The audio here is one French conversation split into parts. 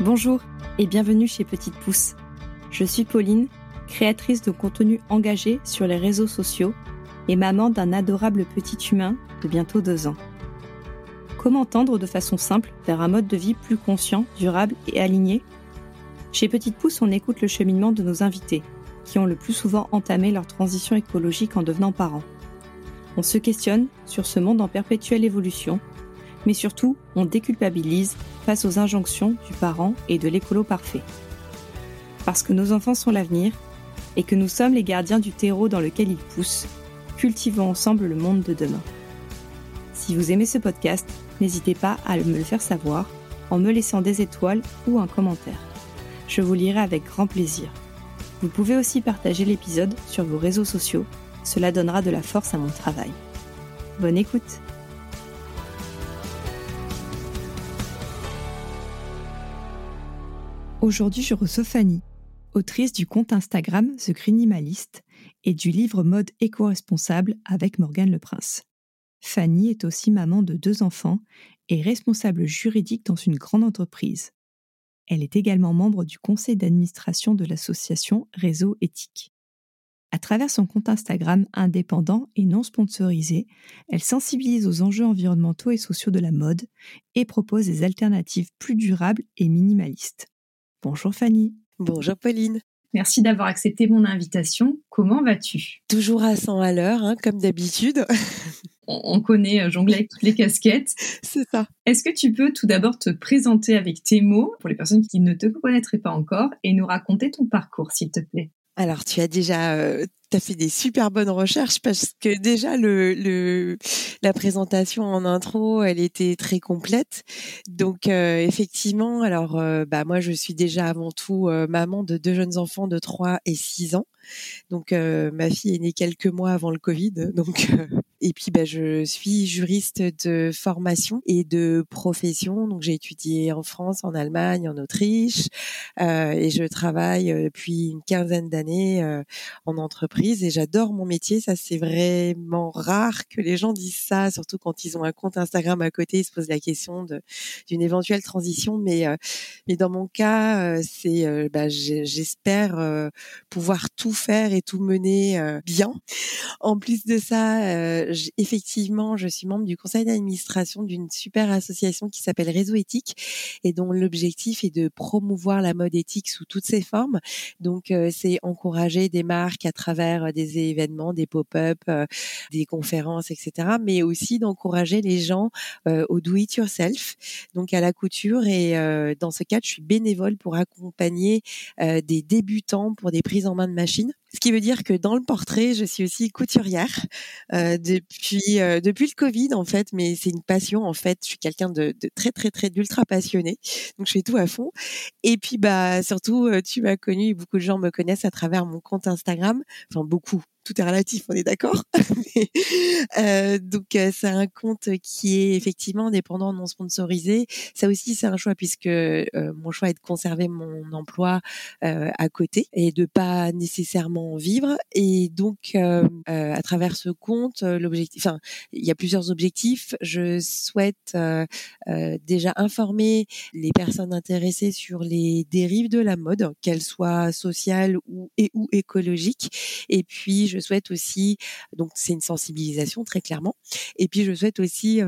Bonjour et bienvenue chez Petite Pousse. Je suis Pauline, créatrice de contenu engagé sur les réseaux sociaux et maman d'un adorable petit humain de bientôt deux ans. Comment tendre de façon simple vers un mode de vie plus conscient, durable et aligné? Chez Petite Pousse, on écoute le cheminement de nos invités, qui ont le plus souvent entamé leur transition écologique en devenant parents. On se questionne sur ce monde en perpétuelle évolution, mais surtout, on déculpabilise face aux injonctions du parent et de l'écolo parfait. Parce que nos enfants sont l'avenir et que nous sommes les gardiens du terreau dans lequel ils poussent, cultivons ensemble le monde de demain. Si vous aimez ce podcast, n'hésitez pas à me le faire savoir en me laissant des étoiles ou un commentaire. Je vous lirai avec grand plaisir. Vous pouvez aussi partager l'épisode sur vos réseaux sociaux, cela donnera de la force à mon travail. Bonne écoute Aujourd'hui, je reçois Fanny, autrice du compte Instagram The Grinimalist et du livre Mode éco-responsable avec Morgane Le Prince. Fanny est aussi maman de deux enfants et responsable juridique dans une grande entreprise. Elle est également membre du conseil d'administration de l'association Réseau Éthique. À travers son compte Instagram indépendant et non sponsorisé, elle sensibilise aux enjeux environnementaux et sociaux de la mode et propose des alternatives plus durables et minimalistes. Bonjour Fanny. Bonjour Pauline. Merci d'avoir accepté mon invitation. Comment vas-tu? Toujours à 100 à l'heure, hein, comme d'habitude. on, connaît euh, jongler avec toutes les casquettes. C'est ça. Est-ce que tu peux tout d'abord te présenter avec tes mots pour les personnes qui ne te connaîtraient pas encore et nous raconter ton parcours, s'il te plaît? Alors, tu as déjà euh, fait des super bonnes recherches parce que déjà le, le la présentation en intro, elle était très complète. Donc euh, effectivement, alors euh, bah moi je suis déjà avant tout euh, maman de deux jeunes enfants de 3 et 6 ans. Donc ma fille est née quelques mois avant le Covid. Donc et puis bah, je suis juriste de formation et de profession. Donc j'ai étudié en France, en Allemagne, en Autriche et je travaille depuis une quinzaine d'années en entreprise et j'adore mon métier. Ça, c'est vraiment rare que les gens disent ça, surtout quand ils ont un compte Instagram à côté, ils se posent la question d'une éventuelle transition. Mais, euh, mais dans mon cas, euh, c'est, euh, bah, j'espère pouvoir tout faire et tout mener bien. En plus de ça, effectivement, je suis membre du conseil d'administration d'une super association qui s'appelle Réseau Éthique et dont l'objectif est de promouvoir la mode éthique sous toutes ses formes. Donc, c'est encourager des marques à travers euh, des événements, des pop-up, euh, des conférences, etc. Mais aussi d'encourager les gens euh, au do it yourself, donc à la couture. Et dans ce cas, je suis bénévole pour accompagner des débutants pour des prises en main de machines. Ce qui veut dire que dans le portrait, je suis aussi couturière euh, depuis euh, depuis le Covid en fait, mais c'est une passion en fait. Je suis quelqu'un de, de, très très très d'ultra passionné, donc je fais tout à fond. Et puis bah surtout, tu m'as connu, beaucoup de gens me connaissent à travers mon compte Instagram, enfin beaucoup, tout est relatif, on est d'accord. euh, donc euh, c'est un compte qui est effectivement indépendant, non sponsorisé. Ça aussi c'est un choix puisque euh, mon choix est de conserver mon emploi euh, à côté et de pas nécessairement vivre. Et donc à travers ce compte, l'objectif, enfin il y a plusieurs objectifs. Je souhaite déjà informer les personnes intéressées sur les dérives de la mode, qu'elles soient sociales ou ou écologiques. Et puis je souhaite aussi, donc c'est une sensibilisation très clairement, et puis je souhaite aussi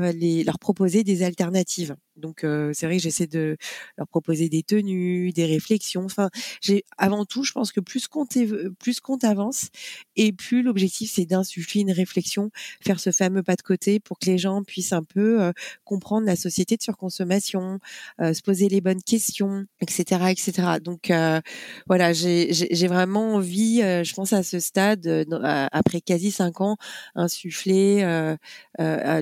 leur proposer des alternatives. Donc euh, c'est vrai que j'essaie de leur proposer des tenues, des réflexions. Enfin, j'ai avant tout, je pense que plus compte plus compte avance et plus l'objectif c'est d'insuffler une réflexion, faire ce fameux pas de côté pour que les gens puissent un peu euh, comprendre la société de surconsommation, euh, se poser les bonnes questions, etc., etc. Donc voilà, j'ai vraiment envie, je pense à ce stade après quasi cinq ans, insuffler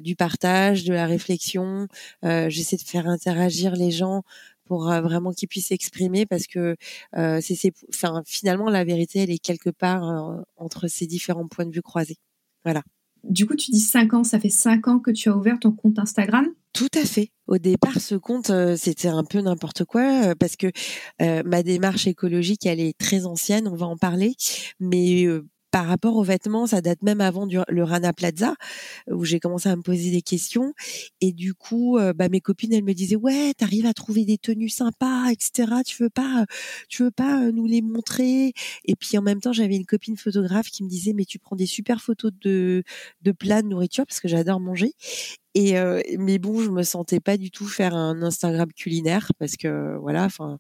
du partage, de la réflexion. j'essaie faire interagir les gens pour euh, vraiment qu'ils puissent s'exprimer parce que euh, c'est enfin finalement la vérité elle est quelque part euh, entre ces différents points de vue croisés. Voilà. Du coup, tu dis 5 ans, ça fait 5 ans que tu as ouvert ton compte Instagram? Tout à fait. Au départ, ce compte, c'était un peu n'importe quoi parce que ma démarche écologique, elle est très ancienne, on va en parler, mais par rapport aux vêtements, ça date même avant le Rana Plaza où j'ai commencé à me poser des questions. Et du coup, euh, bah, mes copines, elles me disaient ouais, t'arrives à trouver des tenues sympas, etc. Tu veux pas, tu veux pas euh, nous les montrer? Et puis en même temps, j'avais une copine photographe qui me disait mais tu prends des super photos de de plats de nourriture parce que j'adore manger. Et euh, mais bon, je me sentais pas du tout faire un Instagram culinaire parce que voilà, enfin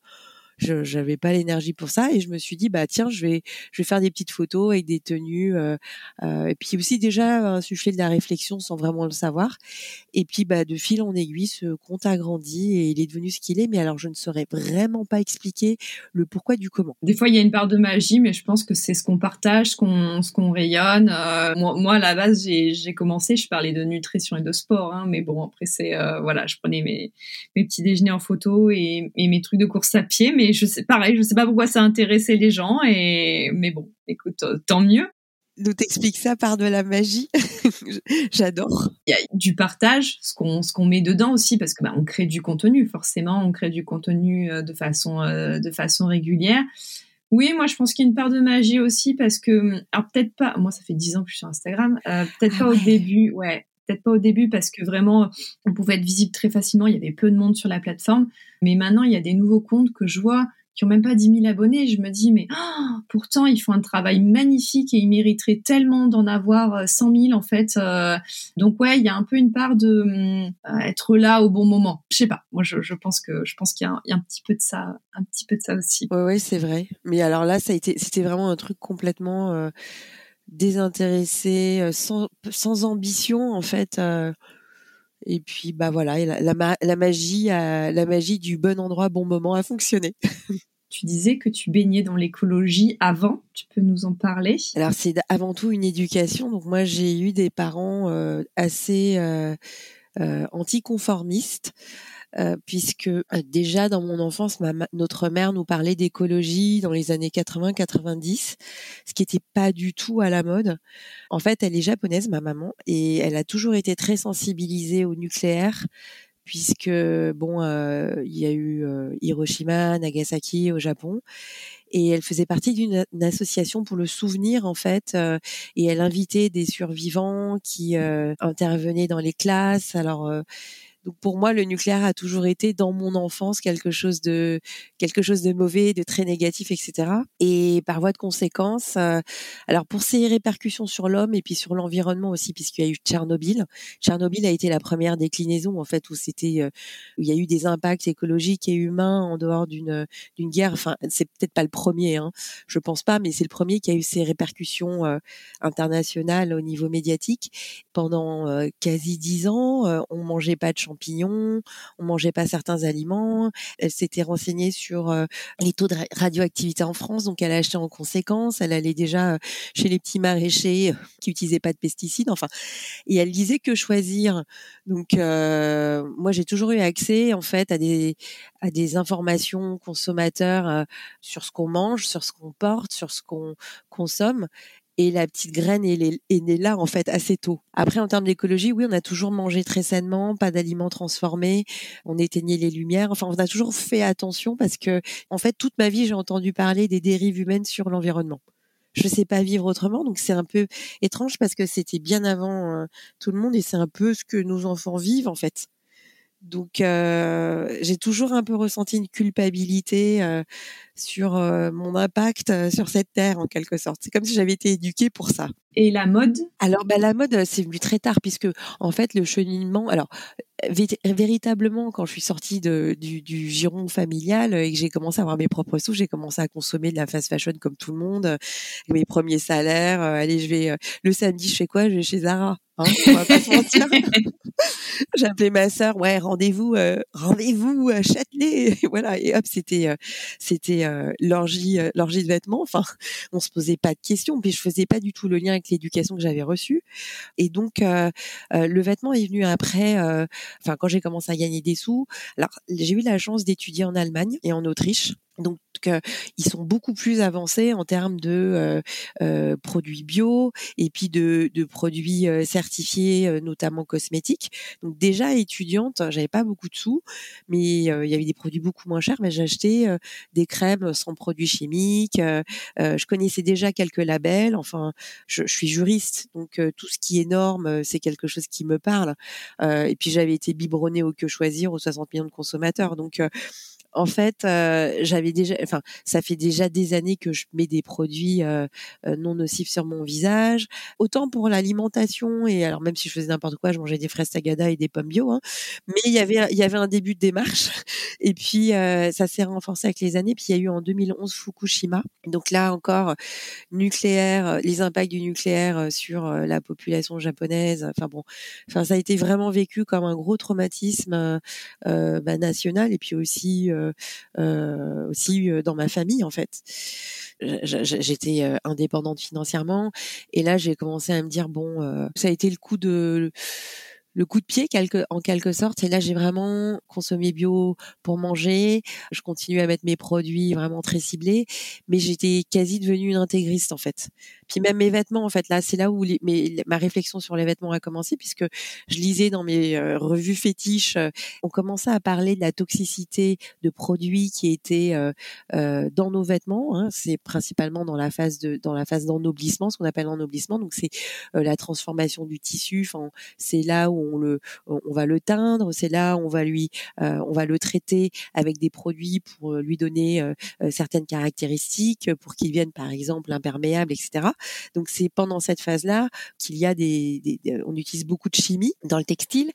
je n'avais pas l'énergie pour ça et je me suis dit bah tiens je vais je vais faire des petites photos avec des tenues euh, euh, et puis aussi déjà insuffler de la réflexion sans vraiment le savoir. Et puis bah de fil en aiguille ce compte a grandi et il est devenu ce qu'il est. Mais alors je ne saurais vraiment pas expliquer le pourquoi du comment. Des fois il y a une part de magie mais je pense que c'est ce qu'on partage ce qu'on ce qu'on rayonne. Euh, moi, moi, à la base j'ai commencé je parlais de nutrition et de sport hein, mais bon après c'est voilà je prenais mes mes petits déjeuners en photo et, et mes trucs de course à pied mais je sais pareil, je sais pas pourquoi ça intéressait les gens et mais bon, écoute, euh, tant mieux. Nous t'explique ça par de la magie. J'adore. Il y a du partage, ce qu'on ce qu'on met dedans aussi parce que bah, on crée du contenu forcément, on crée du contenu euh, de façon euh, de façon régulière. Oui, moi je pense qu'il y a une part de magie aussi parce que alors peut-être pas, moi ça fait dix ans que je suis sur Instagram, peut-être ah pas au début, ouais, peut-être pas au début parce que vraiment on pouvait être visible très facilement, il y avait peu de monde sur la plateforme, mais maintenant il y a des nouveaux comptes que je vois qui ont même pas 10 000 abonnés. Je me dis, mais oh, pourtant, ils font un travail magnifique et ils mériteraient tellement d'en avoir 100 euh, 000 en fait. Euh. donc ouais, il y a un peu une part de euh, être là au bon moment. Je sais pas. Moi, je, pense que je pense qu'il y, a un petit peu de ça, un petit peu de ça aussi. Ouais, ouais, c'est vrai. Mais alors là, ça a c'était vraiment un truc complètement désintéressé, sans, sans ambition en fait. Et puis bah voilà, la, la, la, magie, la magie du bon endroit, bon moment a fonctionné. Tu disais que tu baignais dans l'écologie avant, tu peux nous en parler? Alors c'est avant tout une éducation. Donc moi j'ai eu des parents euh, assez euh, euh, anticonformistes. Euh, puisque euh, déjà dans mon enfance, ma, notre mère nous parlait d'écologie dans les années 80-90, ce qui n'était pas du tout à la mode. En fait, elle est japonaise, ma maman, et elle a toujours été très sensibilisée au nucléaire, puisque bon, euh, il y a eu Hiroshima, Nagasaki au Japon, et elle faisait partie d'une association pour le souvenir en fait, et elle invitait des survivants qui intervenaient dans les classes. Alors donc pour moi, le nucléaire a toujours été dans mon enfance quelque chose de quelque chose de mauvais, de très négatif, etc. Et par voie de conséquence, euh, alors pour ses répercussions sur l'homme et puis sur l'environnement aussi, puisqu'il y a eu Tchernobyl. Tchernobyl a été la première déclinaison en fait où c'était euh, où il y a eu des impacts écologiques et humains en dehors d'une d'une guerre. Enfin, c'est peut-être pas le premier, hein, je pense pas, mais c'est le premier qui a eu ses répercussions euh, internationales au niveau médiatique. Pendant quasi dix ans, on mangeait pas de champignons, on mangeait pas certains aliments. Elle s'était renseignée sur euh, les taux de radioactivité en France, donc elle a acheté en conséquence. Elle allait déjà euh, chez les petits maraîchers euh, qui utilisaient pas de pesticides. Enfin, et elle disait que choisir. Donc moi j'ai toujours eu accès en fait à des informations consommateurs sur ce qu'on mange, sur ce qu'on porte, sur ce qu'on consomme. Et la petite graine est, née là en fait assez tôt. Après, en termes d'écologie, oui, on a toujours mangé très sainement, pas d'aliments transformés, on éteignait les lumières. Enfin, on a toujours fait attention parce que, en fait, toute ma vie, j'ai entendu parler des dérives humaines sur l'environnement. Je sais pas vivre autrement, donc c'est un peu étrange parce que c'était bien avant euh, tout le monde et c'est un peu ce que nos enfants vivent en fait. Donc euh, j'ai toujours un peu ressenti une culpabilité euh, sur euh, mon impact sur cette terre en quelque sorte. C'est comme si j'avais été éduquée pour ça. Et la mode? Alors bah la mode c'est venu très tard puisque en fait le cheminement alors véritablement quand je suis sortie de, du, du giron familial et que j'ai commencé à avoir mes propres sous, j'ai commencé à consommer de la fast fashion comme tout le monde, mes premiers salaires, allez je vais le samedi je fais quoi? Je vais chez Zara. Hein, on va pas se mentir. J'ai appelé ma sœur, ouais, rendez-vous, euh, rendez-vous à Châtelet, voilà. Et hop, c'était, euh, c'était euh, l'orgie, l'orgie de vêtements. Enfin, on se posait pas de questions, puis je faisais pas du tout le lien avec l'éducation que j'avais reçue. Et donc, le vêtement est venu après. Enfin, quand j'ai commencé à gagner des sous. Alors, j'ai eu la chance d'étudier en Allemagne et en Autriche. Donc ils sont beaucoup plus avancés en termes de produits bio et puis de, produits certifiés, notamment cosmétiques. Donc déjà étudiante, j'avais pas beaucoup de sous, mais il y avait des produits beaucoup moins chers. Mais j'achetais des crèmes sans produits chimiques. je connaissais déjà quelques labels. Enfin, je, je suis juriste, donc tout ce qui est norme, c'est quelque chose qui me parle. et puis j'avais été biberonnée au que choisir aux 60 millions de consommateurs. Donc en fait, euh, j'avais déjà, enfin, ça fait déjà des années que je mets des produits euh, euh, non nocifs sur mon visage. Autant pour l'alimentation et alors même si je faisais n'importe quoi, je mangeais des fraises tagada et des pommes bio. Hein, mais il y avait, il y avait un début de démarche. Et puis ça s'est renforcé avec les années. Puis il y a eu en 2011 Fukushima. Donc là encore, nucléaire, les impacts du nucléaire sur la population japonaise. Enfin bon, enfin ça a été vraiment vécu comme un gros traumatisme bah, national et puis aussi aussi euh, dans ma famille en fait. J'étais indépendante financièrement et là j'ai commencé à me dire bon, ça a été le coup de le coup de pied quelque, en quelque sorte. Et là, j'ai vraiment consommé bio pour manger. Je continue à mettre mes produits vraiment très ciblés, mais j'étais quasi devenue une intégriste en fait. Puis même mes vêtements, en fait, là, c'est là où ma réflexion sur les vêtements a commencé, puisque je lisais dans mes euh, revues fétiches, euh, on commençait à parler de la toxicité de produits qui étaient euh, dans nos vêtements. Hein. C'est principalement dans la phase de dans la phase d'ennoblissement, ce qu'on appelle l'ennoblissement. Donc c'est la transformation du tissu. Enfin, c'est là où on va le teindre, c'est là on va lui, euh, on va le traiter avec des produits pour lui donner euh, euh, certaines caractéristiques, pour qu'il vienne par exemple imperméable, etc. Donc c'est pendant cette phase-là qu'il y a des, on utilise beaucoup de chimie dans le textile,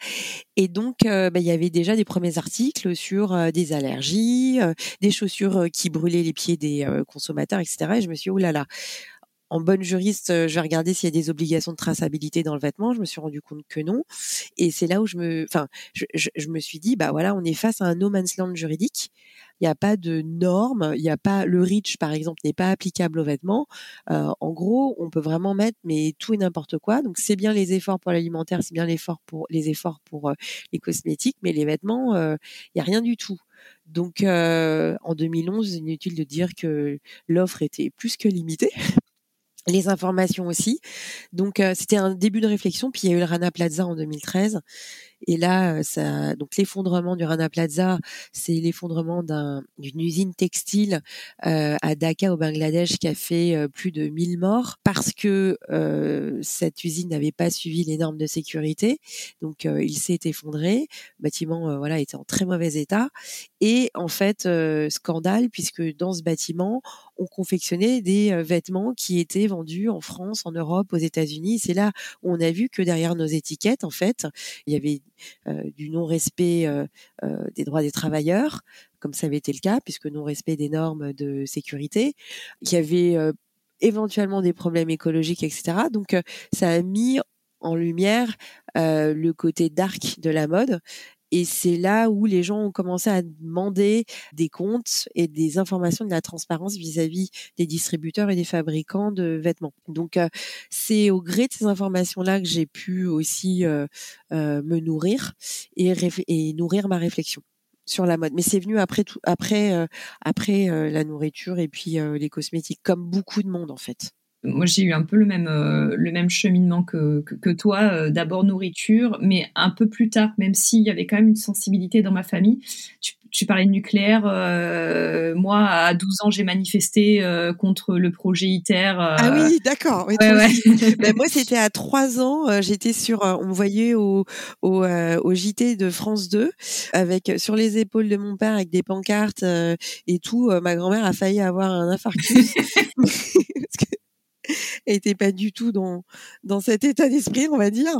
et donc bah, il y avait déjà des premiers articles sur des allergies, des chaussures qui brûlaient les pieds des consommateurs, etc. Et je me suis dit, oh là là, en bonne juriste, je vais regarder s'il y a des obligations de traçabilité dans le vêtement. Je me suis rendu compte que non. Et c'est là où je me, enfin, je, me suis dit, bah voilà, on est face à un no man's land juridique. Il n'y a pas de normes, il n'y a pas le REACH par exemple n'est pas applicable aux vêtements. en gros, on peut vraiment mettre mais tout et n'importe quoi. Donc c'est bien les efforts pour l'alimentaire, c'est bien pour les efforts pour les cosmétiques, mais les vêtements, il n'y a rien du tout. Donc en 2011, inutile de dire que l'offre était plus que limitée les informations aussi. Donc c'était un début de réflexion. Puis il y a eu le Rana Plaza en 2013 et là, ça, donc l'effondrement du Rana Plaza, c'est l'effondrement d'une usine textile euh, à Dhaka au Bangladesh qui a fait euh, plus de 1000 morts parce que euh, cette usine n'avait pas suivi les normes de sécurité. Donc il s'est effondré. Le bâtiment voilà était en très mauvais état et en fait scandale puisque dans ce bâtiment on confectionnait des vêtements qui étaient vendus en France, en Europe, aux États-Unis. C'est là où on a vu que derrière nos étiquettes, en fait, il y avait euh, du non-respect euh, euh, des droits des travailleurs, comme ça avait été le cas, puisque non-respect des normes de sécurité. Il y avait éventuellement des problèmes écologiques, etc. Donc ça a mis en lumière le côté dark de la mode et c'est là où les gens ont commencé à demander des comptes et des informations de la transparence vis-à-vis des distributeurs et des fabricants de vêtements. Donc euh, c'est au gré de ces informations-là que j'ai pu aussi euh, euh, me nourrir et, nourrir ma réflexion sur la mode. Mais c'est venu après la nourriture et puis les cosmétiques, comme beaucoup de monde en fait moi j'ai eu un peu le même euh, le même cheminement que, que, toi. Euh, d'abord nourriture mais un peu plus tard même s'il y avait quand même une sensibilité dans ma famille. Tu, tu parlais de nucléaire euh, moi à 12 ans j'ai manifesté contre le projet ITER ah oui d'accord ben, moi c'était à 3 ans j'étais sur on me voyait au, au, au JT de France 2 avec sur les épaules de mon père avec des pancartes et tout ma grand-mère a failli avoir un infarctus était pas du tout dans dans cet état d'esprit, on va dire.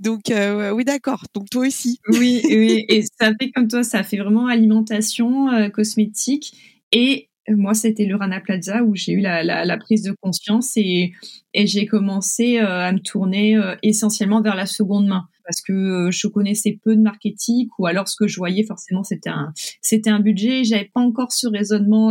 Donc euh, oui, d'accord. Donc toi aussi. Oui, oui. Et ça fait comme toi, ça fait vraiment alimentation, euh, cosmétique et euh, moi, c'était le Rana Plaza où j'ai eu la, la, la, prise de conscience et, et j'ai commencé à me tourner essentiellement vers la seconde main parce que je connaissais peu de marketing ou alors ce que je voyais forcément c'était un c'était un budget j'avais pas encore ce raisonnement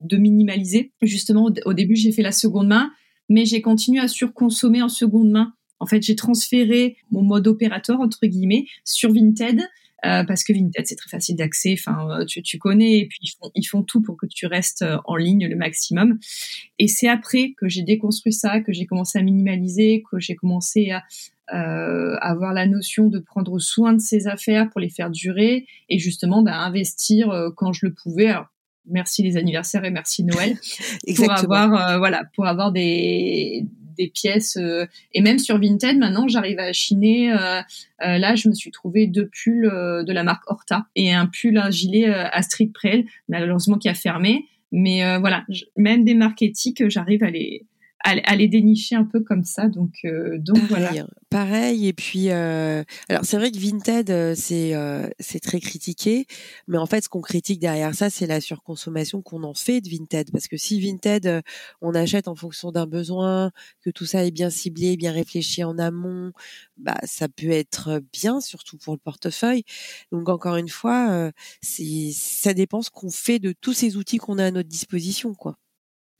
de minimaliser justement au début j'ai fait la seconde main mais j'ai continué à surconsommer en seconde main. En fait, j'ai transféré mon mode opérateur, entre guillemets, sur Vinted. parce que Vinted c'est très facile d'accès. Enfin, tu, tu connais et puis ils font ils font tout pour que tu restes en ligne le maximum. Et c'est après que j'ai déconstruit ça, que j'ai commencé à minimaliser, que j'ai commencé à euh, avoir la notion de prendre soin de ses affaires pour les faire durer et justement bah, investir euh, quand je le pouvais. Alors, merci les anniversaires et merci Noël pour avoir euh, voilà pour avoir des des pièces et même sur Vinted maintenant j'arrive à chiner là je me suis trouvé deux pulls de la marque Horta et un pull un gilet Astrid Prel malheureusement qui a fermé. Mais voilà même des marques éthiques j'arrive à les à, les dénicher un peu comme ça. Donc, euh, donc pareil, voilà. Pareil. Et puis, euh, alors c'est vrai que Vinted, euh, c'est c'est très critiqué, mais en fait, ce qu'on critique derrière ça, c'est la surconsommation qu'on en fait de Vinted. Parce que si Vinted, on achète en fonction d'un besoin, que tout ça est bien ciblé, bien réfléchi en amont, bah ça peut être bien, surtout pour le portefeuille. Donc encore une fois, c'est ça dépend ce qu'on fait de tous ces outils qu'on a à notre disposition, quoi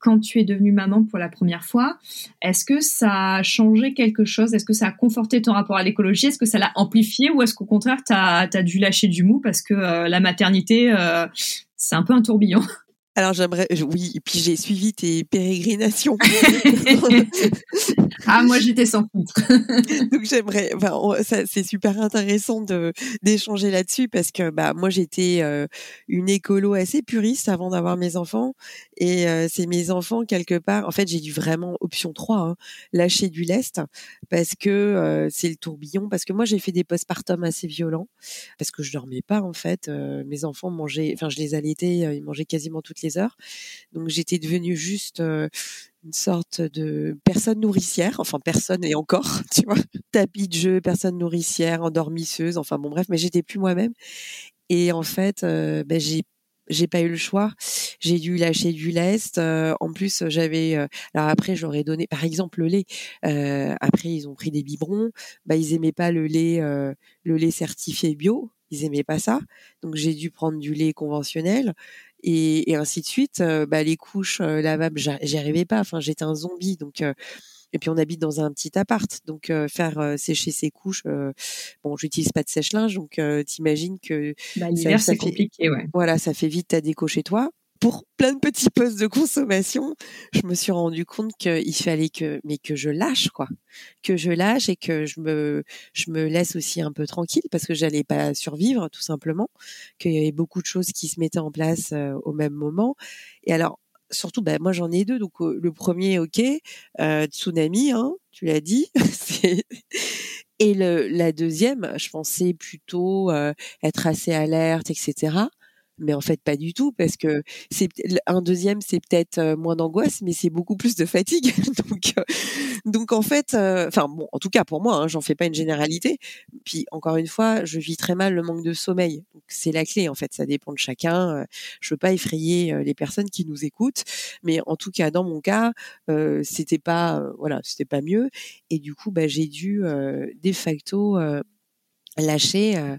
quand tu es devenue maman pour la première fois, est-ce que ça a changé quelque chose? Est-ce que ça a conforté ton rapport à l'écologie? Est-ce que ça l'a amplifié ou est-ce qu'au contraire, tu as, dû lâcher du mou parce que euh, la maternité, euh, c'est un peu un tourbillon? Alors j'aimerais, oui, et puis j'ai suivi tes pérégrinations. ah moi j'étais sans filtre. Donc j'aimerais, enfin c'est super intéressant de d'échanger là-dessus parce que bah moi j'étais euh, une écolo assez puriste avant d'avoir mes enfants et euh, c'est mes enfants quelque part. En fait j'ai dû vraiment option 3 hein, lâcher du lest parce que euh, c'est le tourbillon parce que moi j'ai fait des postpartum assez violents parce que je dormais pas en fait. mes enfants mangeaient, enfin je les allaitais, ils mangeaient quasiment toutes les heures. Donc j'étais devenue juste euh, une sorte de personne nourricière, enfin personne et encore, tu vois, tapis de jeu, personne nourricière, endormisseuse, enfin bon bref, mais j'étais plus moi-même. Et en fait, euh, ben, j'ai j'ai pas eu le choix. J'ai dû lâcher du lest. Euh, en plus, j'avais. alors après, j'aurais donné, par exemple, le lait. après, ils ont pris des biberons. Bah, ils aimaient pas le lait, le lait certifié bio. Ils aimaient pas ça. Donc, j'ai dû prendre du lait conventionnel et, et ainsi de suite. Euh, bah, les couches euh, lavables, j'y arrivais pas. Enfin, j'étais un zombie. Donc, euh, et puis on habite dans un petit appart, donc faire sécher ses couches. bon, j'utilise pas de sèche-linge, donc t'imagines que bah, l'hiver c'est compliqué, ouais. Voilà, ça fait vite ta déco chez toi pour plein de petits postes de consommation, je me suis rendu compte qu'il fallait que, mais que je lâche, quoi. Que je lâche et que je me, je me laisse aussi un peu tranquille parce que j'allais pas survivre, tout simplement. Qu'il y avait beaucoup de choses qui se mettaient en place euh, au même moment. Et alors, surtout, ben, moi j'en ai deux. Donc le premier, ok, euh, tsunami, hein, tu l'as dit. et le, la deuxième, je pensais plutôt euh, être assez alerte, etc mais en fait pas du tout parce que c'est un deuxième c'est peut-être moins d'angoisse mais c'est beaucoup plus de fatigue. Donc donc en fait enfin bon en tout cas pour moi hein, j'en fais pas une généralité. Puis encore une fois je vis très mal le manque de sommeil. C'est la clé en fait ça dépend de chacun je veux pas effrayer les personnes qui nous écoutent mais en tout cas dans mon cas c'était pas voilà c'était pas mieux. Et du coup bah j'ai dû de facto lâcher, euh,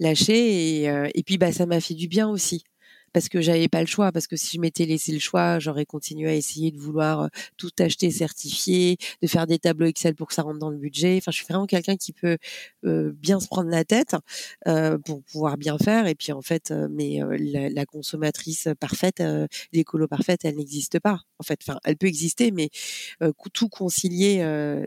lâcher et, euh, puis bah ça m'a fait du bien aussi parce que j'avais pas le choix parce que si je m'étais laissé le choix j'aurais continué à essayer de vouloir euh, tout acheter certifié de faire des tableaux Excel pour que ça rentre dans le budget. Enfin je suis vraiment quelqu'un qui peut bien se prendre la tête pour pouvoir bien faire et puis en fait mais la, la, consommatrice parfaite l'écolo parfaite elle n'existe pas en fait. Enfin elle peut exister mais tout concilier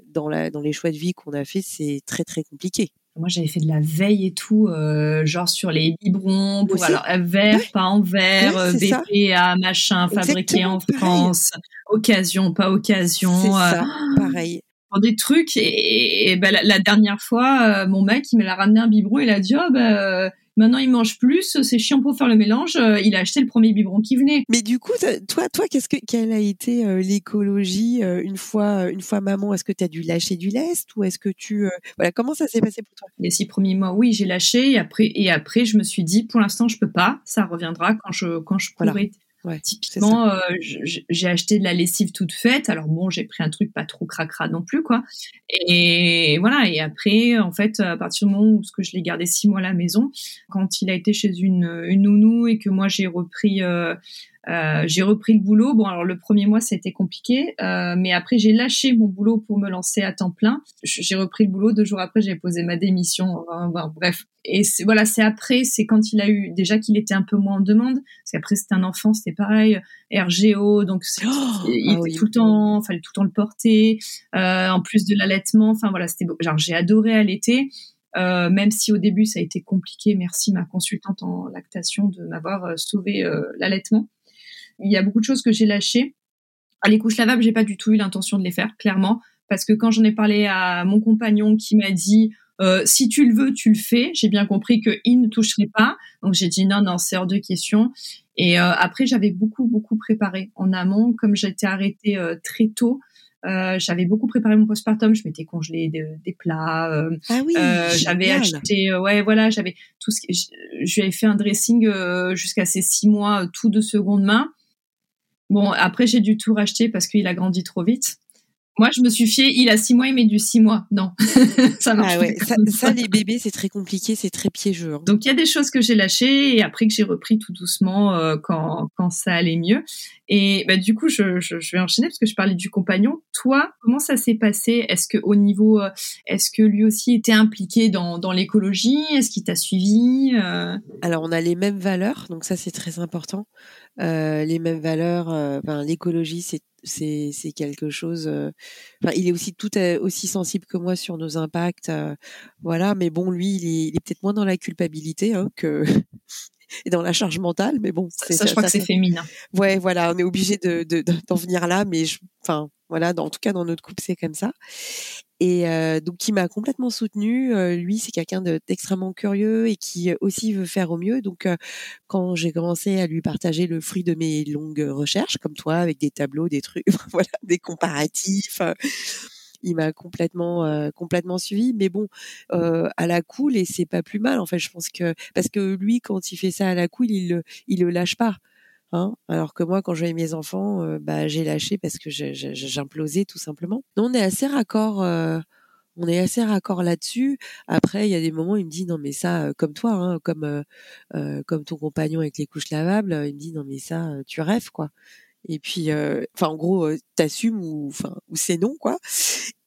dans la dans les choix de vie qu'on a fait c'est très très compliqué moi, j'avais fait de la veille et tout, euh, genre sur les biberons, pour alors euh, vert, pas en verre, euh, BPA, machin, fabriqué en France, occasion, pas occasion. Ça, pareil. des trucs. Et, bah, la, dernière fois mon mec il m'a ramené un biberon il a dit oh bah Maintenant, il mange plus, c'est chiant pour faire le mélange. Euh, il a acheté le premier biberon qui venait. Mais du coup, toi, toi, qu'est-ce que quelle a été euh, l'écologie euh, une fois, une fois maman? Est-ce que tu as dû lâcher du lest ou est-ce que tu, voilà, comment ça s'est passé pour toi? Les six premiers mois, oui, j'ai lâché. Et après, et après, je me suis dit, pour l'instant, je peux pas. Ça reviendra quand je quand je pourrai. Ouais, Typiquement, euh, j'ai acheté de la lessive toute faite. Alors bon, j'ai pris un truc pas trop cracra non plus, quoi. Et voilà. Et après, en fait, à partir du moment où ce que je l'ai gardé six mois à la maison, quand il a été chez une, une nounou et que moi j'ai repris euh, Euh, j'ai repris le boulot. Bon, alors le premier mois, c'était compliqué, euh, mais après, j'ai lâché mon boulot pour me lancer à temps plein. J'ai repris le boulot. Deux jours après, j'ai posé ma démission. bref. Et voilà, c'est après, c'est quand il a eu déjà qu'il était un peu moins en demande. C'est après, c'était un enfant, c'était pareil, RGO, donc oh, il ah tout le temps, fallait tout le temps le porter. Euh, en plus de l'allaitement, enfin voilà, c'était genre j'ai adoré allaiter. Euh, même si au début ça a été compliqué, merci ma consultante en lactation de m'avoir euh, sauvé euh, l'allaitement. Il y a beaucoup de choses que j'ai lâchées. À les couches lavables, j'ai pas du tout eu l'intention de les faire, clairement, parce que quand j'en ai parlé à mon compagnon qui m'a dit si tu le veux, tu le fais. J'ai bien compris que il ne toucherait pas, donc j'ai dit non, non, c'est hors de question. Et après, j'avais beaucoup, beaucoup préparé en amont, comme j'étais arrêtée très tôt. Euh, j'avais beaucoup préparé mon postpartum, je m'étais congelé des plats. Euh, ah oui, euh, j'avais acheté, ouais, voilà, j'avais tout ce. Je, je lui avais fait un dressing jusqu'à ses six mois, tout de seconde main. Bon, après j'ai dû tout racheter parce qu'il a grandi trop vite. Moi, je me suis fiée, il a six mois, il met du six mois. Non, ça marche ah ouais, ça, les bébés, c'est très compliqué, c'est très piégeux. Hein. Donc, il y a des choses que j'ai lâchées et après que j'ai repris tout doucement euh, quand, quand ça allait mieux. Et bah, du coup, je, je, je, vais enchaîner parce que je parlais du compagnon. Toi, comment ça s'est passé? Est-ce que au niveau, euh, est-ce que lui aussi était impliqué dans, dans l'écologie? Est-ce qu'il t'a suivi euh? Alors, on a les mêmes valeurs, donc ça, c'est très important. Euh, les mêmes valeurs. Ben, l'écologie, c'est c'est c'est quelque chose. Euh, enfin, il est aussi tout aussi sensible que moi sur nos impacts, euh, voilà. Mais bon, lui, il est, est peut-être moins dans la culpabilité hein, que et dans la charge mentale. Mais bon, ça, je crois que c'est féminin. Ouais, voilà, on est obligé de d'en venir là, mais enfin, voilà, dans, en tout cas dans notre couple, c'est comme ça. Et euh, donc, qui m'a complètement soutenue. Euh, lui, c'est quelqu'un d'extrêmement curieux et qui euh, aussi veut faire au mieux. Donc, quand j'ai commencé à lui partager le fruit de mes longues recherches, comme toi, avec des tableaux, des trucs, voilà, des comparatifs, il m'a complètement complètement suivi mais bon à la cool et c'est pas plus mal en fait je pense que parce que lui quand il fait ça à la cool il il le lâche pas Hein Alors que moi, quand j'avais mes enfants, euh, bah, j'ai lâché parce que j'implosais tout simplement. on est assez raccord. Euh, on est assez raccord là-dessus. Après, il y a des moments, il me dit non mais ça, euh, comme toi, hein, comme comme ton compagnon avec les couches lavables, il me dit non mais ça, tu rêves quoi. Et puis, enfin en gros, t'assumes ou enfin ou c'est non quoi.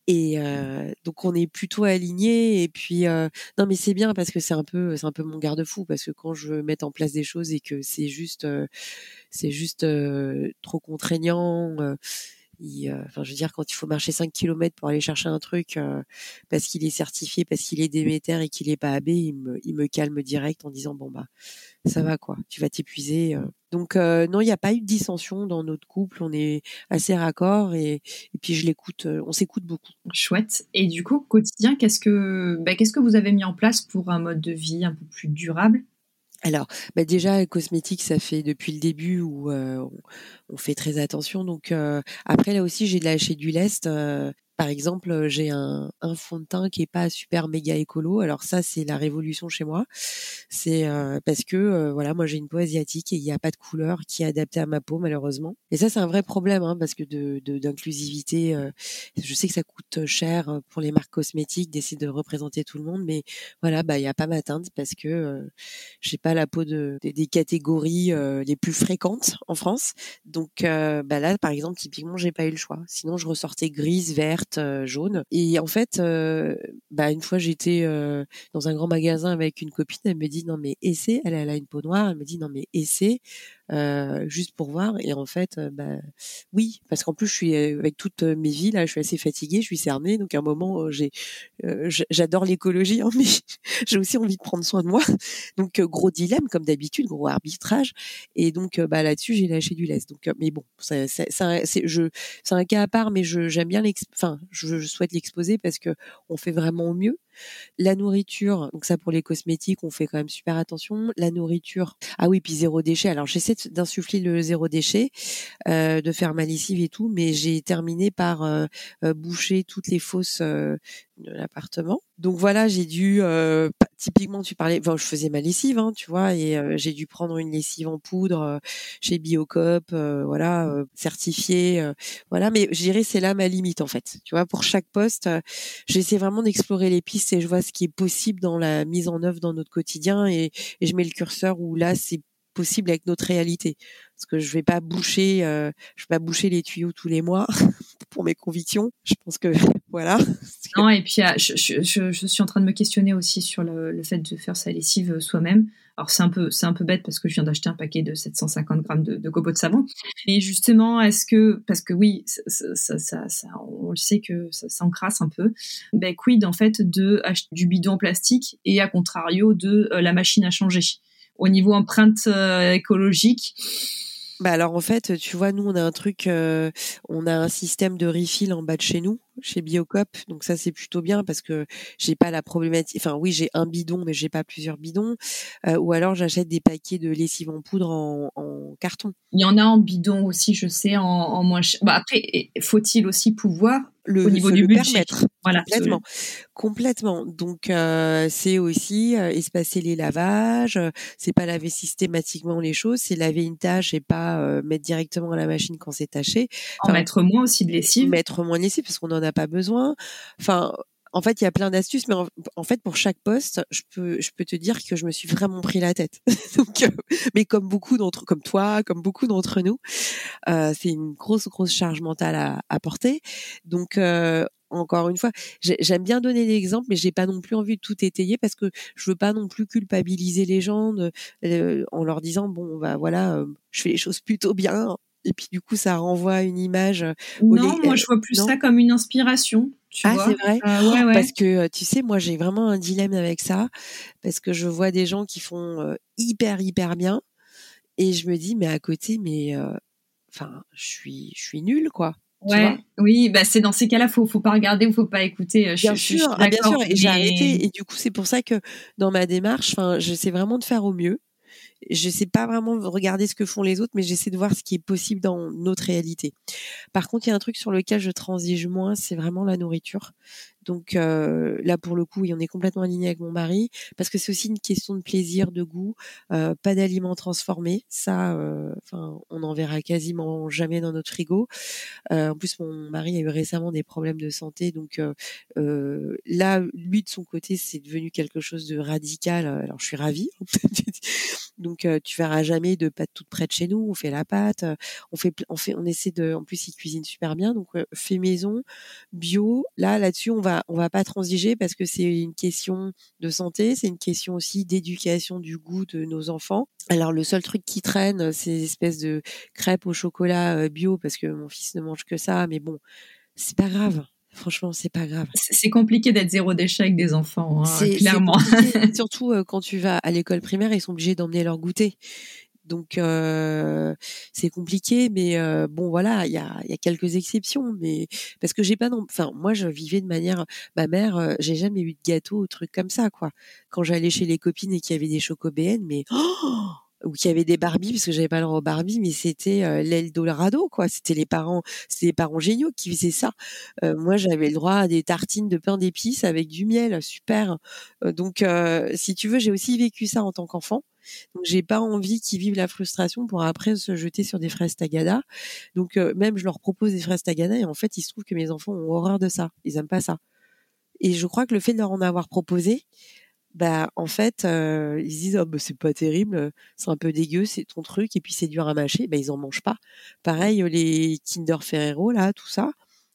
Et euh, donc on est plutôt aligné. Et puis euh, non, mais c'est bien parce que c'est un peu, c'est un peu mon garde-fou parce que quand je veux mettre en place des choses et que c'est juste, euh, c'est juste trop contraignant. Dire, quand il faut marcher 5 km pour aller chercher un truc parce qu'il est certifié, parce qu'il est Déméter et qu'il est pas AB, il me, calme direct en disant bon bah ça va quoi, tu vas t'épuiser. Donc euh, non, il n'y a pas eu de dissension dans notre couple, on est assez raccord et, et puis je l'écoute, on s'écoute beaucoup. Chouette. Et du coup, quotidien, qu'est-ce que bah, qu'est-ce que vous avez mis en place pour un mode de vie un peu plus durable? Alors, bah déjà, cosmétique, ça fait depuis le début où on, on, fait très attention. Donc après, là aussi, j'ai lâché du lest par exemple, j'ai un, un, fond de teint qui est pas super méga écolo. Alors ça, c'est la révolution chez moi. C'est parce que voilà, moi j'ai une peau asiatique et il n'y a pas de couleur qui est adaptée à ma peau malheureusement. Et ça, c'est un vrai problème hein, parce que de d'inclusivité, je sais que ça coûte cher pour les marques cosmétiques d'essayer de représenter tout le monde, mais voilà, bah il y a pas ma teinte parce que j'ai pas la peau de des, catégories les plus fréquentes en France. Donc bah là, par exemple, typiquement, j'ai pas eu le choix. Sinon, je ressortais grise, euh, jaune. Et en fait, euh, bah une fois j'étais euh, dans un grand magasin avec une copine, elle me dit non mais essaie, elle, elle a une peau noire, elle me dit non mais essaie, euh, juste pour voir. Et en fait, euh, bah, oui, parce qu'en plus, je suis euh, avec toutes mes vies là, je suis assez fatiguée, je suis cernée, donc à un moment, j'ai, j'adore l'écologie, hein, mais j'ai aussi envie de prendre soin de moi. Donc gros dilemme comme d'habitude, gros arbitrage. Et donc bah là-dessus, j'ai lâché du lest. Donc, mais bon, c'est, je, un cas à part, mais j'aime bien enfin, je, je souhaite l'exposer parce que on fait vraiment au mieux. La nourriture, donc ça pour les cosmétiques, on fait quand même super attention. La nourriture, ah oui, puis zéro déchet. Alors j'essaie d'insuffler le zéro déchet, euh, de faire ma lessive et tout, mais j'ai terminé par euh, euh, boucher toutes les fosses de l'appartement. Donc voilà, j'ai dû typiquement tu parlais, enfin je faisais ma lessive, hein, tu vois, et j'ai dû prendre une lessive en poudre chez Biocop, voilà, certifiée, voilà. Mais je dirais c'est là ma limite en fait, tu vois. Pour chaque poste, j'essaie vraiment d'explorer les pistes et je vois ce qui est possible dans la mise en œuvre dans notre quotidien et, je mets le curseur où là c'est possible avec notre réalité. Parce que je vais pas boucher, euh, je vais pas boucher les tuyaux tous les mois pour mes convictions. Je pense que voilà. Non, et puis ah, je, suis en train de me questionner aussi sur le, fait de faire sa lessive soi-même. Alors c'est un peu c'est un peu bête parce que je viens d'acheter un paquet de 750 grammes de, de copeaux de savon. Et justement, est-ce que parce que oui, on le sait que ça, ça encrasse un peu. Ben quid en fait de du bidon plastique et à contrario de euh, la machine à changer? Au niveau empreinte euh, écologique bah alors en fait, tu vois, nous on a un truc, euh, on a un système de refill en bas de chez nous, chez Biocop, donc ça c'est plutôt bien parce que j'ai pas la problématique. Enfin oui, j'ai un bidon, mais j'ai pas plusieurs bidons. Euh, ou alors j'achète des paquets de lessive en poudre en, en, carton. Il y en a en bidon aussi, je sais, en, en moins. Bah après, faut-il aussi pouvoir le, au niveau du budget. permettre. Voilà, complètement, complètement. Donc euh, c'est aussi euh, espacer les lavages. C'est pas laver systématiquement les choses, c'est laver une tâche et pas mettre directement à la machine quand c'est taché. Enfin, en mettre moins aussi de lessive. Mettre moins de lessive parce qu'on n'en a pas besoin. Enfin, en fait, il y a plein d'astuces, mais en, fait, pour chaque poste, je peux, je peux te dire que je me suis vraiment pris la tête. Euh, mais comme beaucoup d'entre, comme toi, comme beaucoup d'entre nous, euh, c'est une grosse, grosse charge mentale à, porter. Donc, euh, encore une fois, j'aime bien donner des exemples, mais j'ai pas non plus envie de tout étayer parce que je veux pas non plus culpabiliser les gens en leur disant bon, bah voilà, je fais les choses plutôt bien et puis du coup ça renvoie une image. Non, moi je vois plus ça comme une inspiration. Tu ah c'est vrai. Euh, ouais, ouais. Parce que tu sais, moi j'ai vraiment un dilemme avec ça parce que je vois des gens qui font hyper hyper bien et je me dis mais à côté mais enfin je suis je suis nulle quoi. Ouais, oui, bah c'est dans ces cas-là, faut faut pas regarder ou faut pas écouter. Je, bien sûr, ah, bien sûr. Et j'ai arrêté. Et du coup, c'est pour ça que dans ma démarche, enfin, j'essaie vraiment de faire au mieux je sais pas vraiment regarder ce que font les autres, mais j'essaie de voir ce qui est possible dans notre réalité. Par contre, il y a un truc sur lequel je transige moins, c'est vraiment la nourriture. Donc euh, là, pour le coup, oui, on est complètement aligné avec mon mari, parce que c'est aussi une question de plaisir, de goût, euh, pas d'aliments transformés. Ça, euh, enfin, on en verra quasiment jamais dans notre frigo. en plus, mon mari a eu récemment des problèmes de santé, donc là, lui de son côté, c'est devenu quelque chose de radical. Alors, je suis ravie. donc, tu verras jamais de pâte toute près de chez nous. On fait la pâte, on fait, on fait, on essaie de. En plus, il cuisine super bien, donc fait maison, bio. Là, là-dessus, on va on va pas transiger parce que c'est une question de santé, c'est une question aussi d'éducation du goût de nos enfants. Alors le seul truc qui traîne, c'est des espèces de crêpes au chocolat bio parce que mon fils ne mange que ça, mais bon, c'est pas grave. Franchement, c'est pas grave. C'est compliqué d'être zéro déchet avec des enfants, hein, clairement. surtout euh, quand tu vas à l'école primaire, ils sont obligés d'emmener leur goûter. Donc euh, c'est compliqué, mais euh, bon voilà, il y a, y a, quelques exceptions, mais parce que j'ai pas non, enfin moi je vivais de manière, ma mère, euh, j'ai jamais eu de gâteau ou truc comme ça quoi. Quand j'allais chez les copines et qu'il y avait des chocobéennes, mais oh ou qu'il y avait des Barbies parce que j'avais pas le droit aux Barbie mais c'était euh, l'aile Dorado quoi c'était les parents c'était les parents géniaux qui faisaient ça moi j'avais le droit à des tartines de pain d'épices avec du miel super donc si tu veux j'ai aussi vécu ça en tant qu'enfant donc j'ai pas envie qu'ils vivent la frustration pour après se jeter sur des fraises tagada. Donc euh, même je leur propose des fraises tagada et en fait il se trouve que mes enfants ont horreur de ça. Ils aiment pas ça. Et je crois que le fait de leur en avoir proposé, bah en fait euh, ils disent oh, bah, c'est pas terrible, c'est un peu dégueu, c'est ton truc et puis c'est dur à mâcher, bah ils en mangent pas. Pareil les Kinder Ferrero là, tout ça,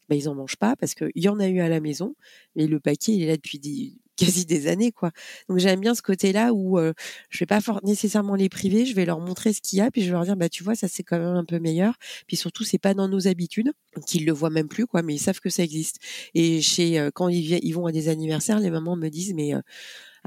bah ils en mangent pas parce qu'il y en a eu à la maison, mais le paquet il est là depuis quasi des années quoi. Donc j'aime bien ce côté-là où euh, je vais pas nécessairement les priver, je vais leur montrer ce qu'il y a puis je vais leur dire bah tu vois ça c'est quand même un peu meilleur. Puis surtout c'est pas dans nos habitudes, donc ils le voient même plus quoi, mais ils savent que ça existe. Et chez euh, quand ils, ils, vont à des anniversaires, les mamans me disent mais euh,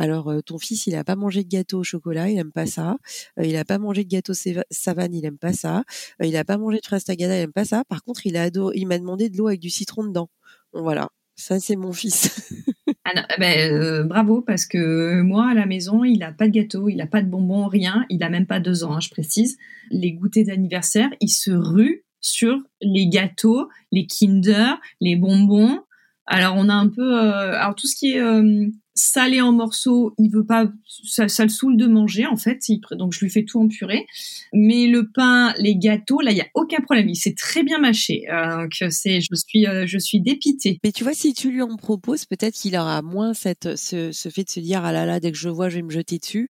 alors ton fils il a pas mangé de gâteau au chocolat, il aime pas ça. il a pas mangé de gâteau savane, il aime pas ça. il a pas mangé de fraise il aime pas ça. Par contre il a il m'a demandé de l'eau avec du citron dedans. Voilà, ça c'est mon fils. Ah ben, euh, bravo, parce que moi, à la maison, il n'a pas de gâteau, il n'a pas de bonbons, rien. Il a même pas deux ans, hein, je précise. Les goûters d'anniversaire, il se rue sur les gâteaux, les Kinder, les bonbons. Alors, on a un peu... Euh, alors, tout ce qui est euh, salé en morceaux, il veut pas, ça, ça, le saoule de manger en fait, donc je lui fais tout en purée. Mais le pain, les gâteaux, là il y a aucun problème, il s'est très bien mâché. Euh, que c'est, je suis, euh, je suis dépitée. Mais tu vois, si tu lui en proposes, peut-être qu'il aura moins cette, ce, ce fait de se dire ah là là, dès que je vois, je vais me jeter dessus.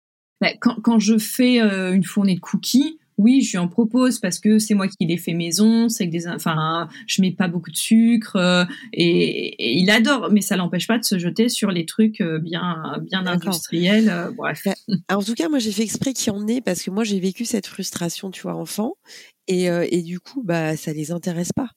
bah, quand, quand, je fais une fournée de cookies, oui, je lui en propose parce que c'est moi qui les fais maison, c'est que des, enfin, je mets pas beaucoup de sucre euh, et, il adore, mais ça l'empêche pas de se jeter sur les trucs euh, bien, bien industriels. Euh, bref. Bah, en tout cas, moi, j'ai fait exprès qu'il y en ait parce que moi, j'ai vécu cette frustration, tu vois, enfant, et, et du coup, bah, ça les intéresse pas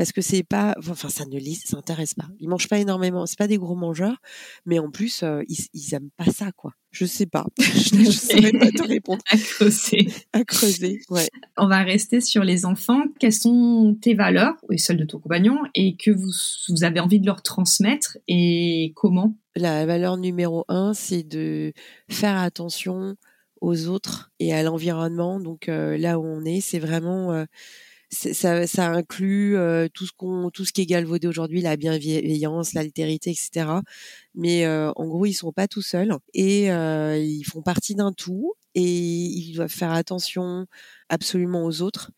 parce que c'est pas, enfin, ça ne les intéresse pas. Ils mangent pas énormément, c'est pas des gros mangeurs, mais en plus, ils, ils aiment pas ça, quoi. Je sais pas. je ne saurais pas te répondre. À creuser. À creuser, ouais. On va rester sur les enfants. Quelles sont tes valeurs, et celles de ton compagnon, et que vous, vous avez envie de leur transmettre, et comment? La valeur numéro un, c'est de faire attention aux autres et à l'environnement. Donc là où on est, c'est vraiment ça, ça inclut euh, tout ce qu'on, tout ce qui est galvaudé aujourd'hui, la bienveillance, l'altérité, etc. Mais euh, en gros, ils sont pas tout seuls et euh, ils font partie d'un tout et ils doivent faire attention absolument aux autres.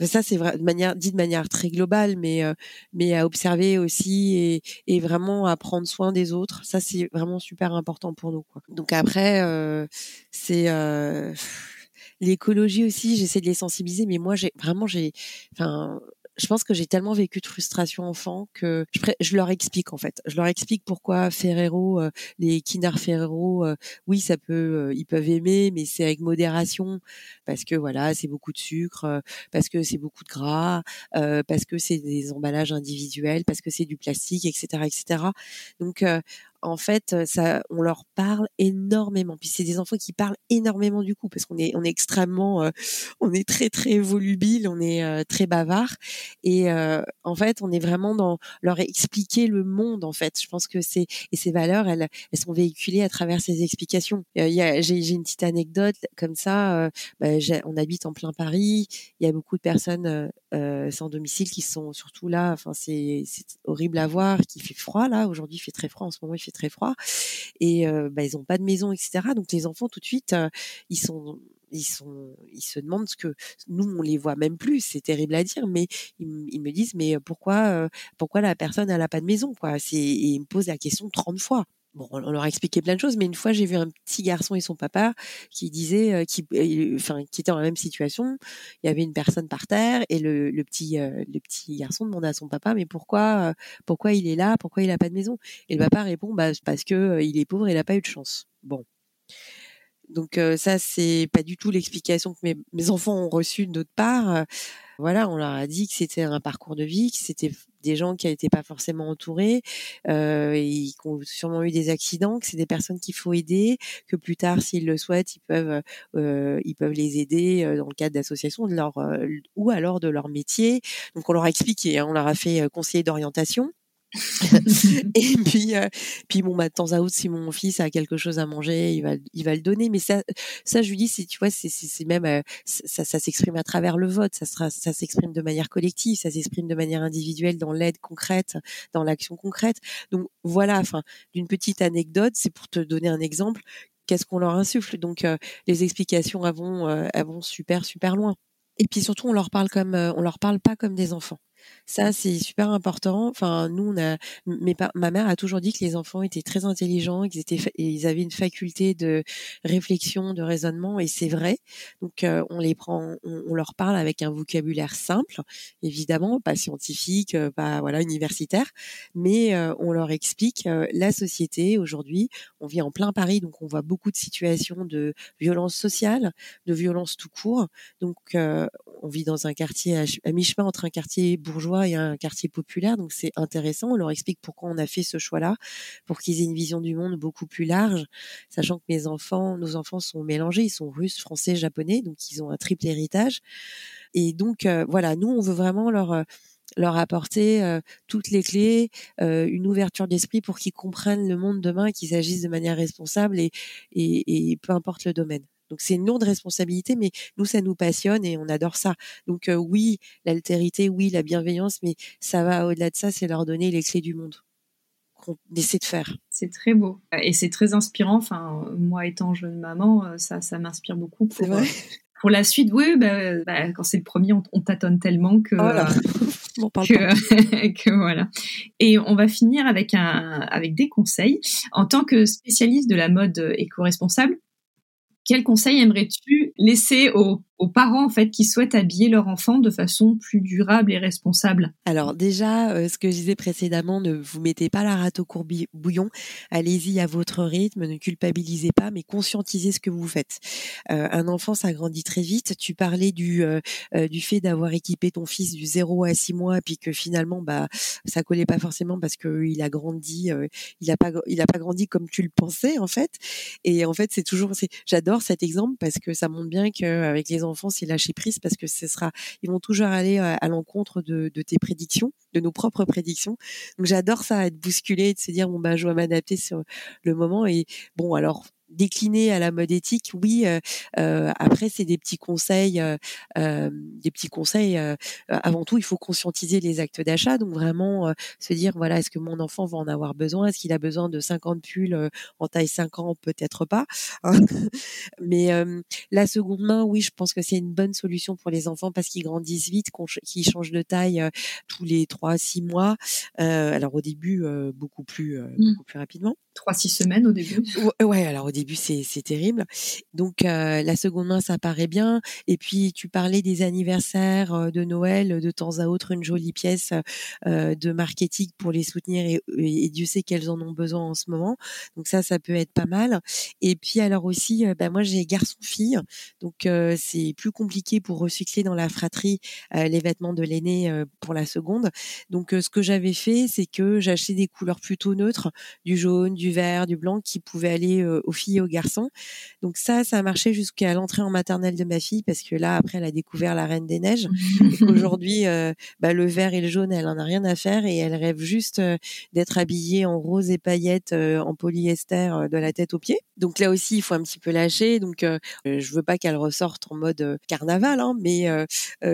ça, c'est de manière dit de manière très globale, mais mais à observer aussi et, et vraiment à prendre soin des autres. Ça, c'est vraiment super important pour nous. Quoi. Donc après, c'est l'écologie aussi, j'essaie de les sensibiliser, mais moi, j'ai vraiment, j'ai, enfin, je pense que j'ai tellement vécu de frustration enfant que je, leur explique en fait. Je leur explique pourquoi Ferrero, euh, les Kinder Ferrero, euh, oui, ça peut, euh, ils peuvent aimer, mais c'est avec modération parce que voilà, c'est beaucoup de sucre, parce que c'est beaucoup de gras, parce que c'est des emballages individuels, parce que c'est du plastique, etc., etc. Donc en fait, ça, on leur parle énormément. Puis c'est des enfants qui parlent énormément du coup, parce qu'on est, on est extrêmement, on est très très volubile, on est très bavard, et en fait, on est vraiment dans leur expliquer le monde. En fait, je pense que c'est et ces valeurs, elles, elles sont véhiculées à travers ces explications. J'ai, une petite anecdote comme ça. Bah, on habite en plein Paris. Il y a beaucoup de personnes sans domicile qui sont surtout là. Enfin, c'est, horrible à voir. Qui fait froid là. Aujourd'hui, il fait très froid. En ce moment, très froid. Et bah, ils ont pas de maison, etc. Donc les enfants, tout de suite, ils sont ils sont, ils se demandent ce que nous on les voit même plus. C'est terrible à dire, mais ils, me disent mais pourquoi, pourquoi la personne elle a pas de maison quoi? C'est ils me posent la question 30 fois. Bon, on leur a expliqué plein de choses, mais une fois j'ai vu un petit garçon et son papa qui disait, qui, enfin, qui était dans la même situation. Il y avait une personne par terre et le, le petit, le petit garçon demandait à son papa, mais pourquoi, pourquoi il est là, pourquoi il a pas de maison? Et le papa répond, bah parce que il est pauvre, et il a pas eu de chance. Bon. Donc ça, c'est pas du tout l'explication que mes, mes, enfants ont reçue de notre part. Voilà, on leur a dit que c'était un parcours de vie, que c'était des gens qui n'étaient pas forcément entourés, euh, et qui ont sûrement eu des accidents, que c'est des personnes qu'il faut aider, que plus tard, s'ils le souhaitent, ils peuvent, euh, ils peuvent les aider dans le cadre d'associations de leur ou alors de leur métier. Donc on leur a expliqué, hein, on leur a fait conseiller d'orientation. et puis, euh, puis bon, bah, de temps à autre, si mon fils a quelque chose à manger, il va, il va le donner. Mais ça, ça, je lui dis, c'est, tu vois, c'est, c'est même, euh, ça, ça s'exprime à travers le vote. Ça sera, ça s'exprime de manière collective, ça s'exprime de manière individuelle dans l'aide concrète, dans l'action concrète. Donc voilà, enfin, d'une petite anecdote, c'est pour te donner un exemple. Qu'est-ce qu'on leur insuffle Donc euh, les explications elles vont, elles vont super, super loin. Et puis surtout, on leur parle comme, on leur parle pas comme des enfants. Ça, c'est super important. Enfin, nous, on a, ma mère a toujours dit que les enfants étaient très intelligents, qu'ils étaient, ils avaient une faculté de réflexion, de raisonnement, et c'est vrai. Donc, on les prend, on, leur parle avec un vocabulaire simple, évidemment, pas scientifique, pas voilà universitaire, mais on leur explique la société aujourd'hui. On vit en plein Paris, donc on voit beaucoup de situations de violence sociale, de violence tout court. Donc, on vit dans un quartier à mi-chemin entre un quartier bourgeois et un quartier populaire. Donc c'est intéressant. On leur explique pourquoi on a fait ce choix-là, pour qu'ils aient une vision du monde beaucoup plus large, sachant que mes enfants, nos enfants sont mélangés, ils sont russes, français, japonais, donc ils ont un triple héritage. Et donc euh, voilà, nous on veut vraiment leur euh, leur apporter euh, toutes les clés, une ouverture d'esprit pour qu'ils comprennent le monde demain et qu'ils agissent de manière responsable et, peu importe le domaine. Donc c'est une lourde responsabilité, mais nous ça nous passionne et on adore ça. Donc oui, l'altérité, oui, la bienveillance, mais ça va au-delà de ça, c'est leur donner les clés du monde qu'on essaie de faire. C'est très beau et c'est très inspirant. Enfin, moi étant jeune maman, ça, ça m'inspire beaucoup. Pour, vrai pour la suite, oui, bah, bah, quand c'est le premier, on, tâtonne tellement que, oh que, que, voilà. Et on va finir avec un, avec des conseils. En tant que spécialiste de la mode éco-responsable, quel conseil aimerais-tu laisser aux, parents en fait qui souhaitent habiller leur enfant de façon plus durable et responsable Alors déjà, euh, ce que je disais précédemment, ne vous mettez pas la rate au courbouillon. Allez-y à votre rythme, ne culpabilisez pas, mais conscientisez ce que vous faites. Euh, un enfant, ça grandit très vite. Tu parlais du euh, du fait d'avoir équipé ton fils du 0 à 6 mois, puis que finalement, bah, ça collait pas forcément parce que il a grandi, il a pas il a pas grandi comme tu le pensais en fait. Et en fait, c'est toujours, j'adore cet exemple parce que ça montre bien qu'avec les enfants, c'est lâcher prise parce que ce sera, ils vont toujours aller euh, à, l'encontre de, de, tes prédictions, de nos propres prédictions. Donc j'adore ça, être bousculé, de se dire bon bah je dois m'adapter sur le moment et bon alors décliner à la mode éthique, oui. Euh, euh, après, c'est des petits conseils, euh, des petits conseils. avant tout, il faut conscientiser les actes d'achat, donc vraiment se dire voilà, est-ce que mon enfant va en avoir besoin? Est-ce qu'il a besoin de 50 pulls en taille 50 Peut-être pas. Hein. Mais la seconde main, oui, je pense que c'est une bonne solution pour les enfants parce qu'ils grandissent vite, qu'ils changent de taille tous les 3-6 mois. alors au début, beaucoup plus, mmh. beaucoup plus rapidement. 3-6 semaines au début. Ouais, alors au début c'est terrible. Donc la seconde main ça paraît bien. Et puis tu parlais des anniversaires de Noël, de temps à autre une jolie pièce de marketing pour les soutenir et, Dieu sait qu'elles en ont besoin en ce moment. Donc ça ça peut être pas mal. Et puis alors aussi, ben moi j'ai garçon-fille, donc c'est plus compliqué pour recycler dans la fratrie les vêtements de l'aîné pour la seconde. Donc ce que j'avais fait c'est que j'achetais des couleurs plutôt neutres, du jaune, du vert, du blanc qui pouvait aller aux filles aux garçons. Donc ça, ça a marché jusqu'à l'entrée en maternelle de ma fille parce que là, après, elle a découvert la Reine des Neiges. et qu'aujourd'hui, euh, bah, le vert et le jaune, elle en a rien à faire et elle rêve juste euh, d'être habillée en rose et paillettes, euh, en polyester de la tête aux pieds. Donc là aussi, il faut un petit peu lâcher. Donc je veux pas qu'elle ressorte en mode carnaval, hein, mais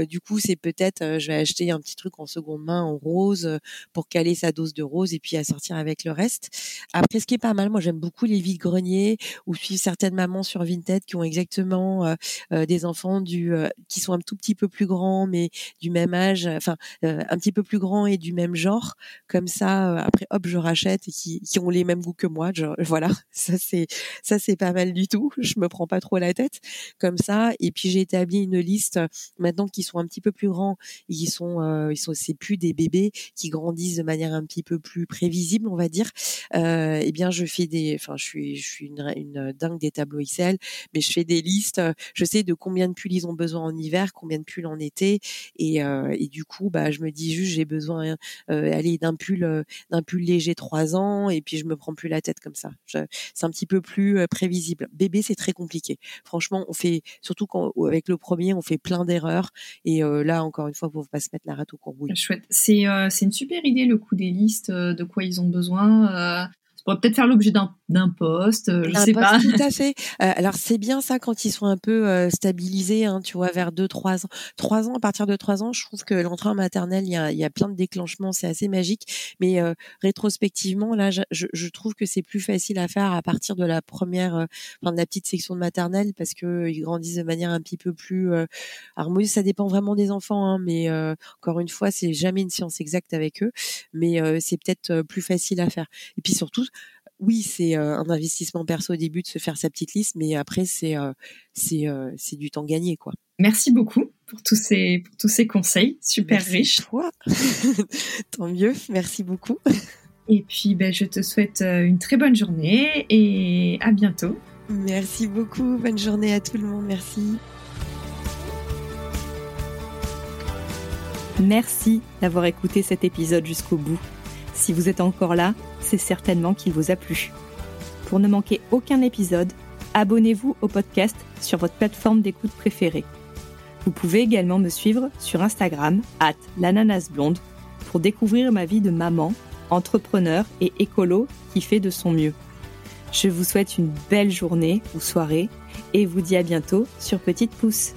du coup, c'est peut-être, je vais acheter un petit truc en seconde main en rose pour caler sa dose de rose et puis à sortir avec le reste. Après, ce qui est pas mal, moi j'aime beaucoup les vides greniers ou suivre certaines mamans sur Vinted qui ont exactement euh, euh, des enfants du euh, qui sont un tout petit peu plus grands mais du même âge, enfin un petit peu plus grands et du même genre. Comme ça, après hop, je rachète et qui, qui ont les mêmes goûts que moi. voilà, ça c'est ça c'est pas mal du tout. Je me prends pas trop la tête comme ça. Et puis j'ai établi une liste maintenant qui sont un petit peu plus grands et qui sont ils sont c'est plus des bébés qui grandissent de manière un petit peu plus prévisible, on va dire. Euh, eh bien, je fais des, enfin, je suis je suis une, une dingue des tableaux Excel, mais je fais des listes. Je sais de combien de pulls ils ont besoin en hiver, combien de pulls en été, et, euh, du coup, bah, je me dis juste j'ai besoin, euh, aller d'un pull, euh, d'un pull léger trois ans, et puis je me prends plus la tête comme ça. C'est un petit peu plus euh, prévisible. Bébé, c'est très compliqué. Franchement, on fait surtout quand avec le premier, on fait plein d'erreurs, et là encore une fois, faut pas se mettre la rate au courbouille. Chouette. C'est une super idée le coup des listes, de quoi ils ont besoin pourrait peut-être faire l'objet d'un poste, euh, je sais pas. Tout à fait. Euh, alors c'est bien ça quand ils sont un peu euh, stabilisés, hein, tu vois, vers 2-3 ans. 3 ans, à partir de 3 ans, je trouve que l'entrée en maternelle, il y a, y a plein de déclenchements, c'est assez magique. Mais rétrospectivement, là, je, je, trouve que c'est plus facile à faire à partir de la première, enfin de la petite section de maternelle, parce que ils grandissent de manière un petit peu plus harmonieuse. Ça dépend vraiment des enfants, hein, mais encore une fois, c'est jamais une science exacte avec eux, mais c'est peut-être plus facile à faire. Et puis surtout, oui, c'est euh, un investissement perso au début de se faire sa petite liste, mais après c'est euh, c'est euh, c'est du temps gagné quoi. Merci beaucoup pour tous ces pour tous ces conseils super riches. Toi. Tant mieux, merci beaucoup. Et puis ben, je te souhaite une très bonne journée et à bientôt. Merci beaucoup, bonne journée à tout le monde, merci. Merci d'avoir écouté cet épisode jusqu'au bout. Si vous êtes encore là, c'est certainement qu'il vous a plu. Pour ne manquer aucun épisode, abonnez-vous au podcast sur votre plateforme d'écoute préférée. Vous pouvez également me suivre sur Instagram, at l'ananasblonde, pour découvrir ma vie de maman, entrepreneur et écolo qui fait de son mieux. Je vous souhaite une belle journée ou soirée et vous dis à bientôt sur Petite Pouce.